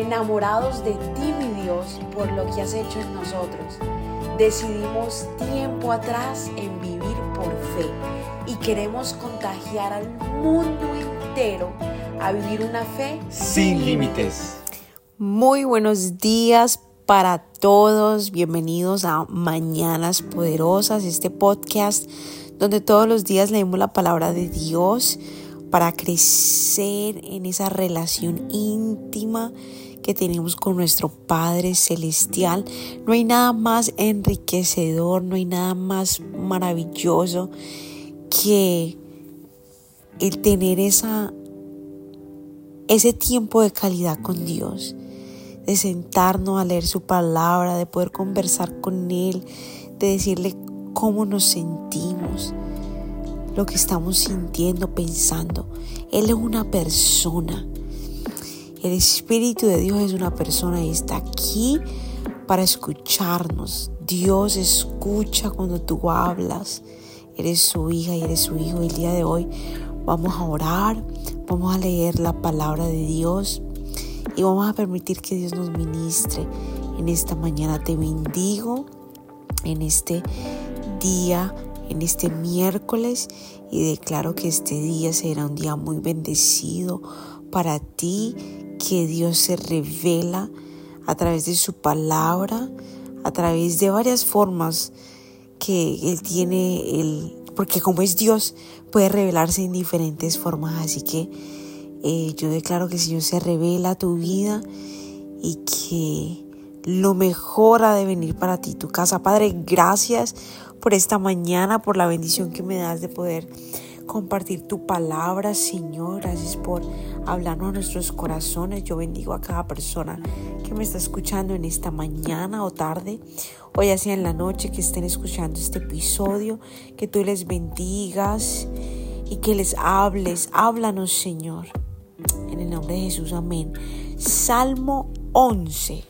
enamorados de ti, mi Dios, por lo que has hecho en nosotros. Decidimos tiempo atrás en vivir por fe y queremos contagiar al mundo entero a vivir una fe sin límites. Muy buenos días para todos. Bienvenidos a Mañanas Poderosas, este podcast donde todos los días leemos la palabra de Dios para crecer en esa relación íntima que tenemos con nuestro Padre Celestial. No hay nada más enriquecedor, no hay nada más maravilloso que el tener esa, ese tiempo de calidad con Dios, de sentarnos a leer su palabra, de poder conversar con Él, de decirle cómo nos sentimos, lo que estamos sintiendo, pensando. Él es una persona. El Espíritu de Dios es una persona y está aquí para escucharnos. Dios escucha cuando tú hablas. Eres su hija y eres su hijo. El día de hoy vamos a orar, vamos a leer la palabra de Dios y vamos a permitir que Dios nos ministre. En esta mañana te bendigo, en este día en este miércoles y declaro que este día será un día muy bendecido para ti, que Dios se revela a través de su palabra, a través de varias formas que Él tiene, porque como es Dios, puede revelarse en diferentes formas. Así que eh, yo declaro que el Señor se revela a tu vida y que lo mejor ha de venir para ti, tu casa. Padre, gracias por esta mañana, por la bendición que me das de poder compartir tu palabra, Señor. Gracias por hablarnos a nuestros corazones. Yo bendigo a cada persona que me está escuchando en esta mañana o tarde, o ya sea en la noche que estén escuchando este episodio. Que tú les bendigas y que les hables. Háblanos, Señor. En el nombre de Jesús, amén. Salmo 11,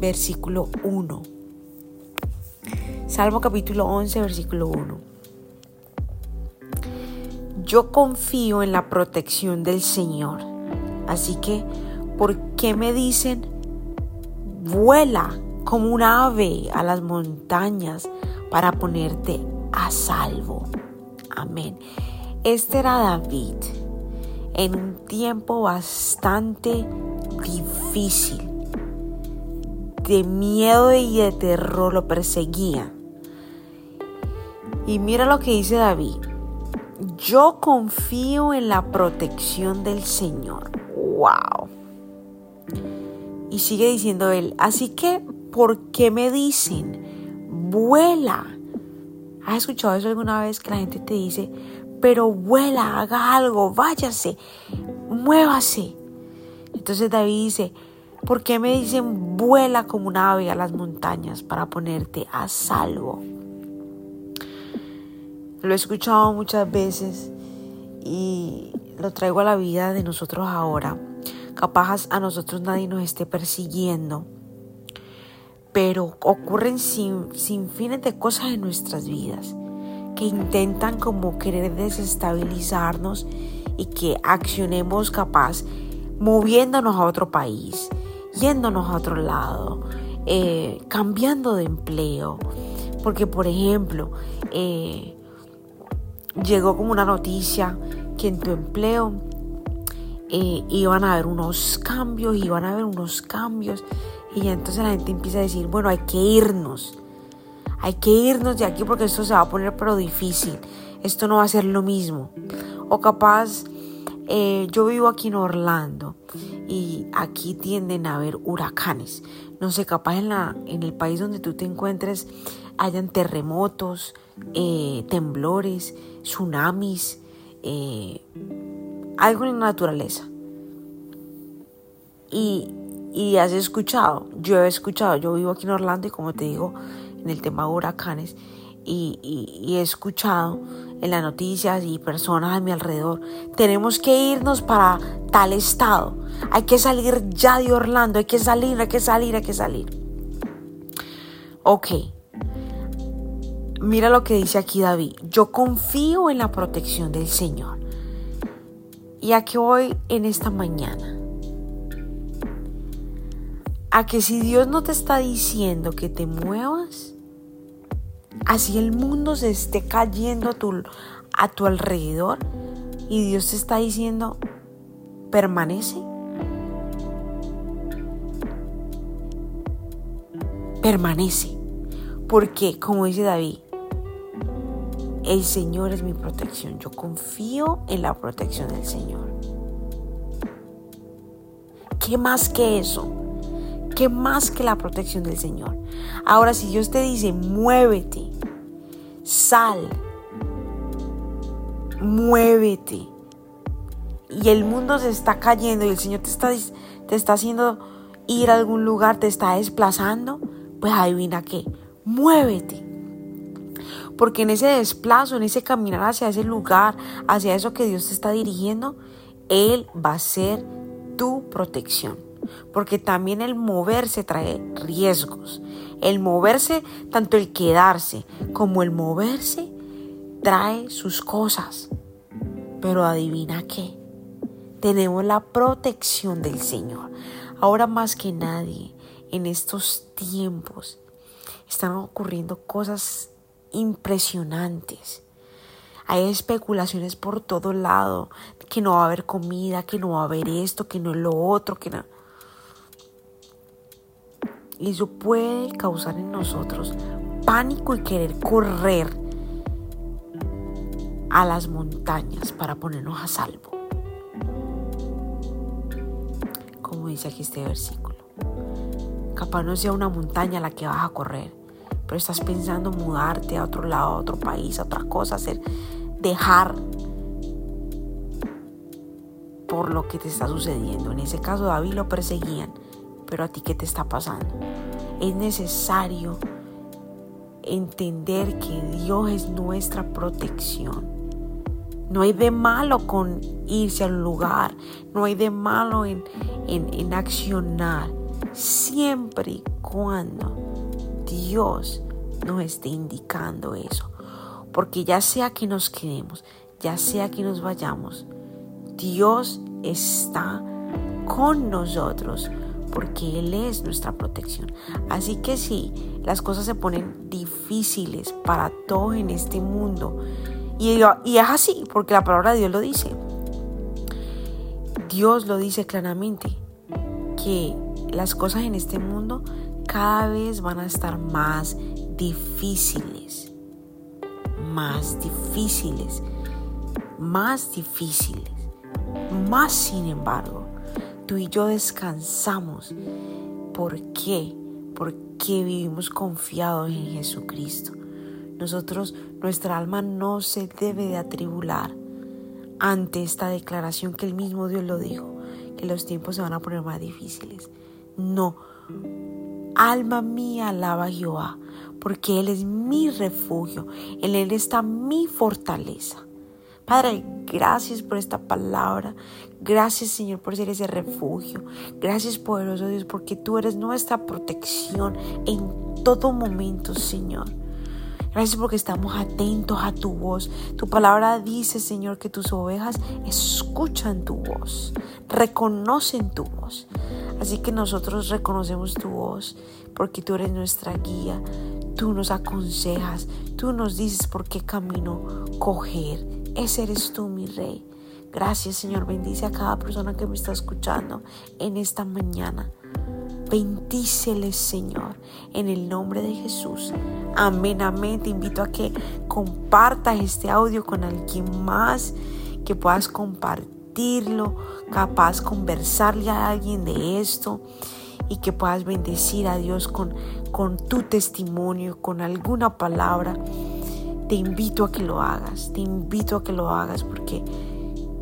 versículo 1. Salmo capítulo 11, versículo 1. Yo confío en la protección del Señor. Así que, ¿por qué me dicen, vuela como un ave a las montañas para ponerte a salvo? Amén. Este era David en un tiempo bastante difícil. De miedo y de terror lo perseguían. Y mira lo que dice David. Yo confío en la protección del Señor. ¡Wow! Y sigue diciendo él, así que, ¿por qué me dicen, vuela? ¿Has escuchado eso alguna vez que la gente te dice, pero vuela, haga algo, váyase, muévase? Entonces David dice, ¿por qué me dicen, vuela como un ave a las montañas para ponerte a salvo? Lo he escuchado muchas veces y lo traigo a la vida de nosotros ahora. Capaz a nosotros nadie nos esté persiguiendo, pero ocurren sin, sin fines de cosas en nuestras vidas que intentan como querer desestabilizarnos y que accionemos capaz moviéndonos a otro país, yéndonos a otro lado, eh, cambiando de empleo. Porque, por ejemplo, eh, llegó como una noticia que en tu empleo eh, iban a haber unos cambios, iban a haber unos cambios. Y entonces la gente empieza a decir, bueno, hay que irnos. Hay que irnos de aquí porque esto se va a poner pero difícil. Esto no va a ser lo mismo. O capaz, eh, yo vivo aquí en Orlando y aquí tienden a haber huracanes. No sé, capaz en, la, en el país donde tú te encuentres hayan terremotos, eh, temblores, tsunamis, eh, algo en la naturaleza. Y, y has escuchado, yo he escuchado, yo vivo aquí en Orlando y como te digo, en el tema de huracanes, y, y, he escuchado en las noticias y personas a mi alrededor, tenemos que irnos para tal estado, hay que salir ya de Orlando, hay que salir, hay que salir, hay que salir. Ok, Mira lo que dice aquí David. Yo confío en la protección del Señor. Y aquí voy en esta mañana. a que si Dios no te está diciendo que te muevas, así el mundo se esté cayendo a tu, a tu alrededor y Dios te está diciendo, permanece. Permanece. Porque, como dice David, el Señor es mi protección. Yo confío en la protección del Señor. ¿Qué más que eso? ¿Qué más que la protección del Señor? Ahora, si Dios te dice, muévete, sal, muévete, y el mundo se está cayendo y el Señor te está, te está haciendo ir a algún lugar, te está desplazando, pues adivina qué, muévete. Porque en ese desplazo, en ese caminar hacia ese lugar, hacia eso que Dios te está dirigiendo, Él va a ser tu protección. Porque también el moverse trae riesgos. El moverse, tanto el quedarse como el moverse, trae sus cosas. Pero adivina qué, tenemos la protección del Señor. Ahora más que nadie, en estos tiempos, están ocurriendo cosas impresionantes. Hay especulaciones por todo lado, que no va a haber comida, que no va a haber esto, que no es lo otro, que no. Y eso puede causar en nosotros pánico y querer correr a las montañas para ponernos a salvo. Como dice aquí este versículo. Capaz no sea una montaña la que vas a correr, pero estás pensando mudarte a otro lado, a otro país, a otra cosa, hacer, dejar por lo que te está sucediendo. En ese caso David lo perseguían, pero a ti qué te está pasando. Es necesario entender que Dios es nuestra protección. No hay de malo con irse al lugar, no hay de malo en, en, en accionar, siempre y cuando Dios nos esté indicando eso. Porque ya sea que nos quedemos, ya sea que nos vayamos, Dios está con nosotros porque Él es nuestra protección. Así que si las cosas se ponen difíciles para todos en este mundo, y, y es así, porque la palabra de Dios lo dice. Dios lo dice claramente, que las cosas en este mundo cada vez van a estar más difíciles, más difíciles, más difíciles. Más sin embargo, tú y yo descansamos. ¿Por qué? Porque vivimos confiados en Jesucristo. Nosotros, nuestra alma no se debe de atribular ante esta declaración que el mismo Dios lo dijo, que los tiempos se van a poner más difíciles. No. Alma mía, alaba a Jehová, porque Él es mi refugio, en Él está mi fortaleza. Padre, gracias por esta palabra. Gracias, Señor, por ser ese refugio. Gracias, poderoso Dios, porque tú eres nuestra protección en todo momento, Señor. Gracias porque estamos atentos a tu voz. Tu palabra dice, Señor, que tus ovejas escuchan tu voz, reconocen tu voz. Así que nosotros reconocemos tu voz porque tú eres nuestra guía. Tú nos aconsejas, tú nos dices por qué camino coger. Ese eres tú, mi rey. Gracias, Señor. Bendice a cada persona que me está escuchando en esta mañana. Bendíceles, Señor, en el nombre de Jesús. Amén, amén. Te invito a que compartas este audio con alguien más, que puedas compartirlo, capaz conversarle a alguien de esto y que puedas bendecir a Dios con, con tu testimonio, con alguna palabra. Te invito a que lo hagas, te invito a que lo hagas porque